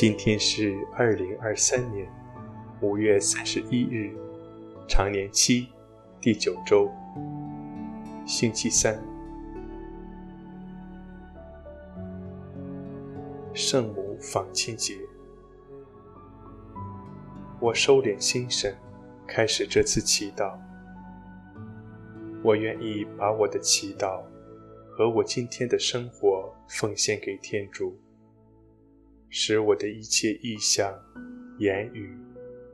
今天是二零二三年五月三十一日，常年期第九周，星期三。圣母访亲节，我收敛心神，开始这次祈祷。我愿意把我的祈祷和我今天的生活奉献给天主。使我的一切意向、言语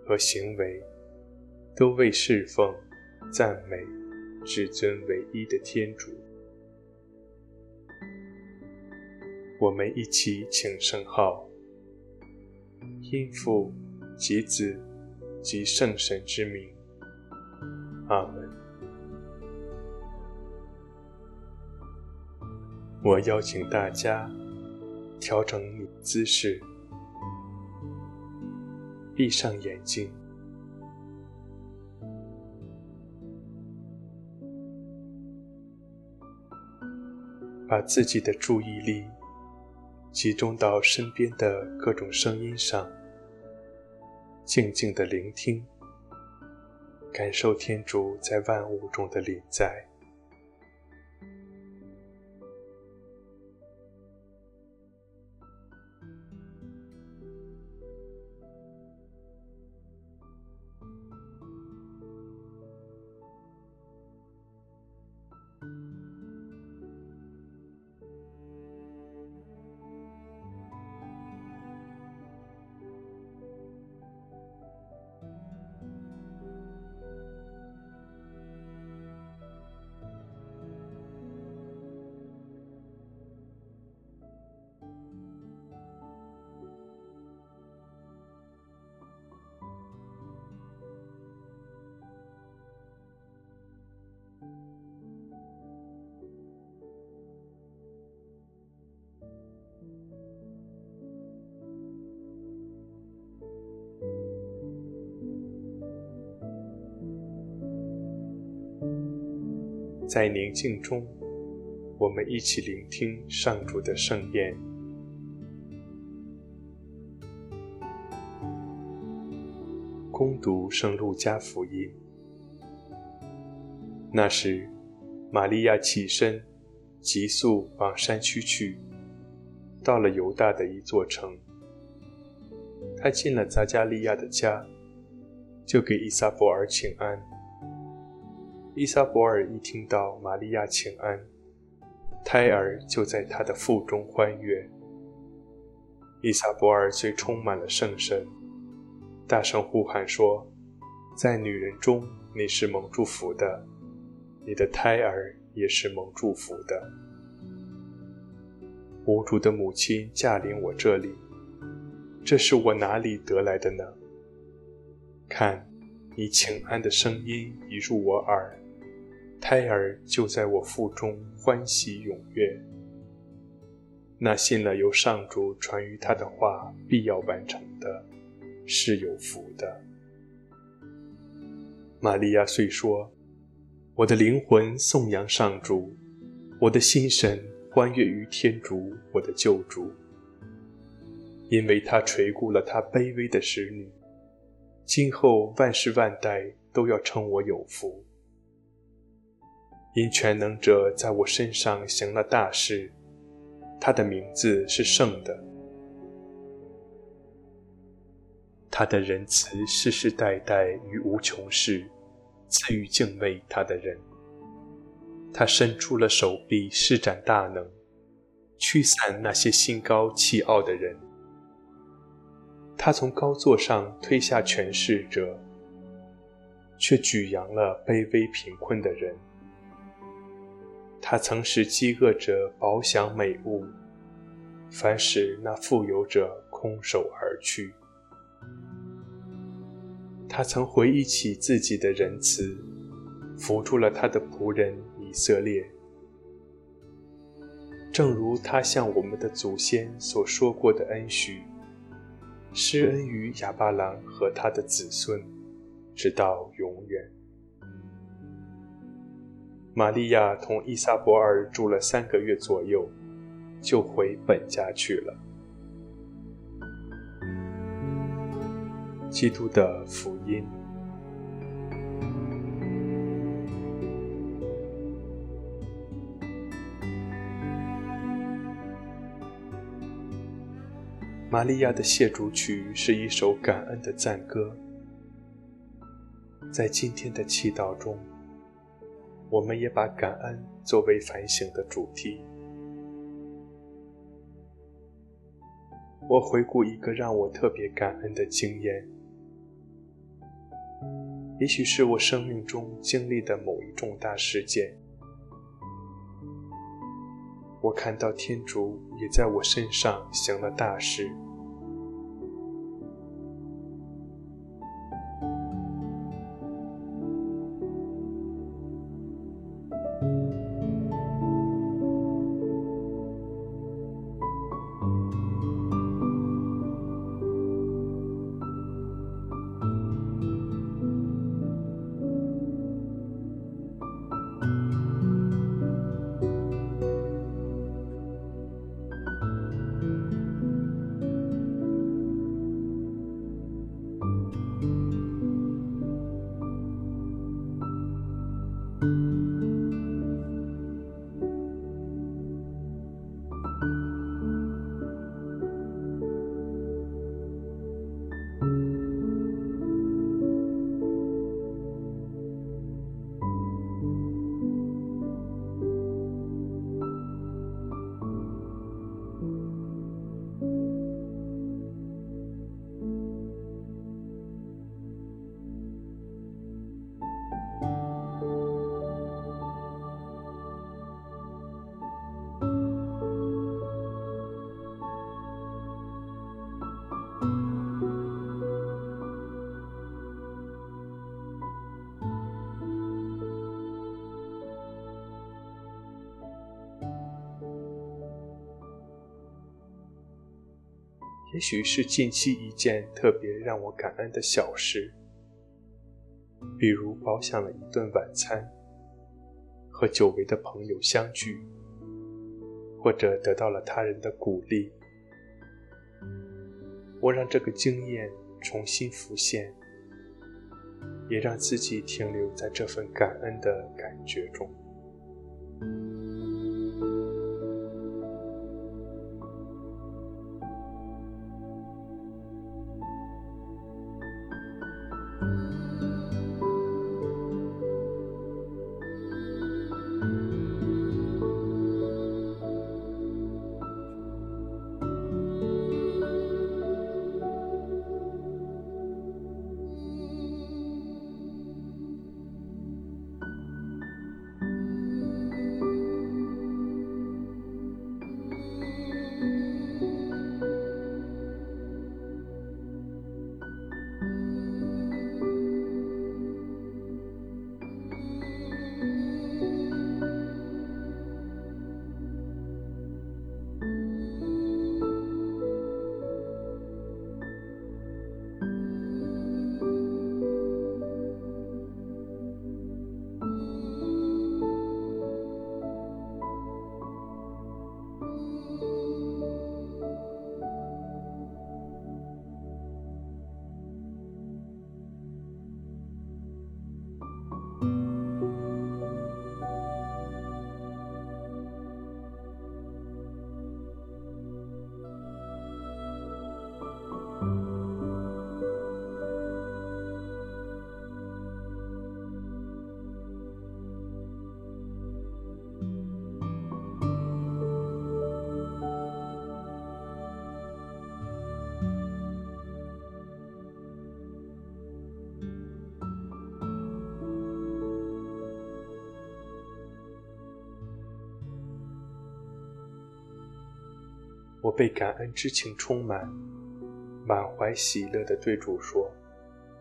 和行为，都为侍奉、赞美至尊唯一的天主。我们一起请圣号，因父及子及圣神之名，阿门。我邀请大家。调整你的姿势，闭上眼睛，把自己的注意力集中到身边的各种声音上，静静的聆听，感受天主在万物中的临在。在宁静中，我们一起聆听上主的圣言。恭读圣路加福音。那时，玛利亚起身，急速往山区去，到了犹大的一座城。她进了匝加利亚的家，就给伊撒伯尔请安。依撒伯尔一听到玛利亚请安，胎儿就在她的腹中欢跃。依撒伯尔虽充满了圣神，大声呼喊说：“在女人中你是蒙祝福的，你的胎儿也是蒙祝福的。无主的母亲驾临我这里，这是我哪里得来的呢？看，你请安的声音已入我耳。”胎儿就在我腹中欢喜踊跃。那信了由上主传于他的话必要完成的，是有福的。玛利亚遂说：“我的灵魂颂扬上主，我的心神欢悦于天主我的救主，因为他垂顾了他卑微的使女。今后万世万代都要称我有福。”因全能者在我身上行了大事，他的名字是圣的，他的仁慈世世代代与无穷世，赐予敬畏他的人。他伸出了手臂，施展大能，驱散那些心高气傲的人。他从高座上推下权势者，却举扬了卑微贫困的人。他曾使饥饿者饱享美物，反使那富有者空手而去。他曾回忆起自己的仁慈，扶助了他的仆人以色列，正如他向我们的祖先所说过的恩许，施恩于亚巴郎和他的子孙，直到永远。玛利亚同伊萨伯尔住了三个月左右，就回本家去了。基督的福音。玛利亚的谢主曲是一首感恩的赞歌。在今天的祈祷中，我们也把感恩作为反省的主题。我回顾一个让我特别感恩的经验，也许是我生命中经历的某一重大事件。我看到天主也在我身上行了大事。也许是近期一件特别让我感恩的小事，比如饱享了一顿晚餐，和久违的朋友相聚，或者得到了他人的鼓励，我让这个经验重新浮现，也让自己停留在这份感恩的感觉中。被感恩之情充满，满怀喜乐地对主说：“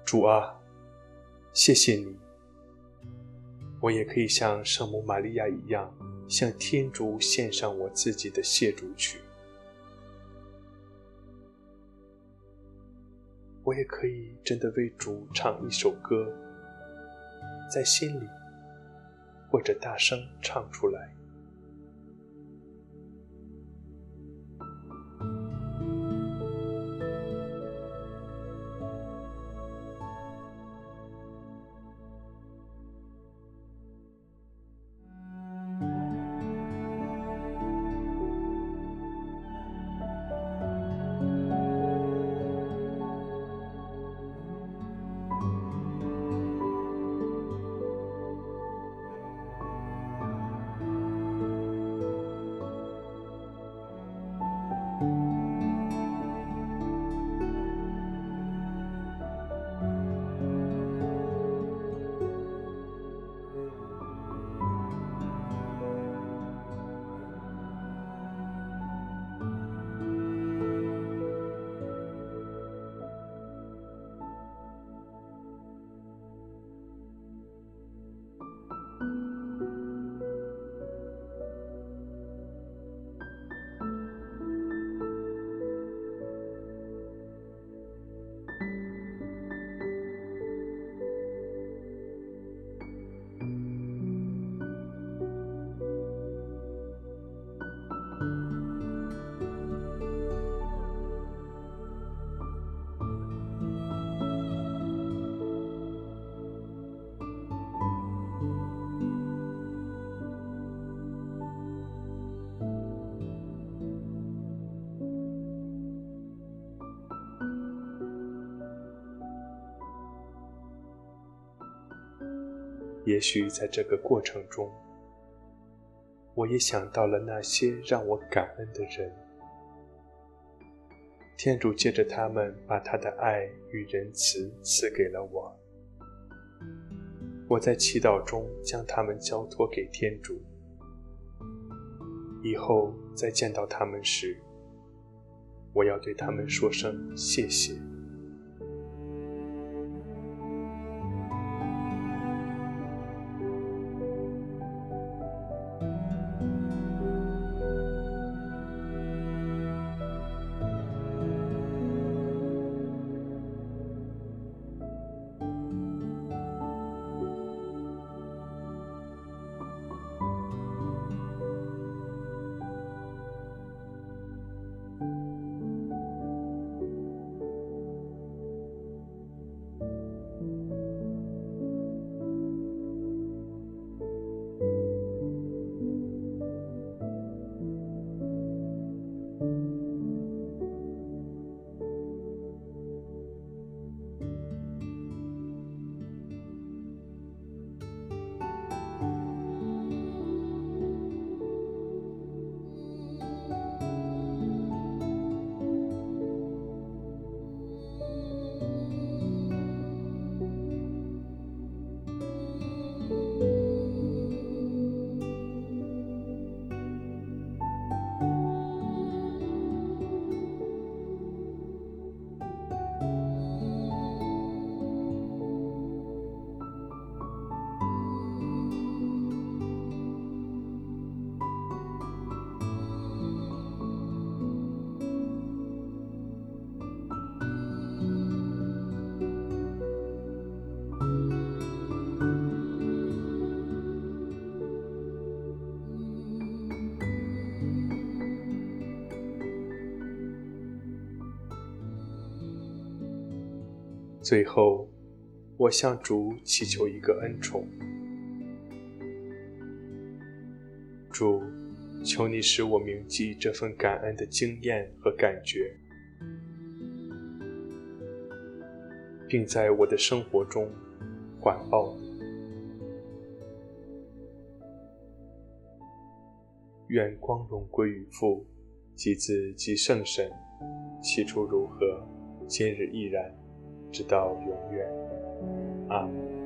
主啊，谢谢你！我也可以像圣母玛利亚一样，向天主献上我自己的谢主曲。我也可以真的为主唱一首歌，在心里或者大声唱出来。”也许在这个过程中，我也想到了那些让我感恩的人。天主借着他们，把他的爱与仁慈赐给了我。我在祈祷中将他们交托给天主。以后再见到他们时，我要对他们说声谢谢。最后，我向主祈求一个恩宠。主，求你使我铭记这份感恩的经验和感觉，并在我的生活中环抱你。愿光荣归于父、及子、及圣神，起初如何，今日亦然。直到永远，阿门。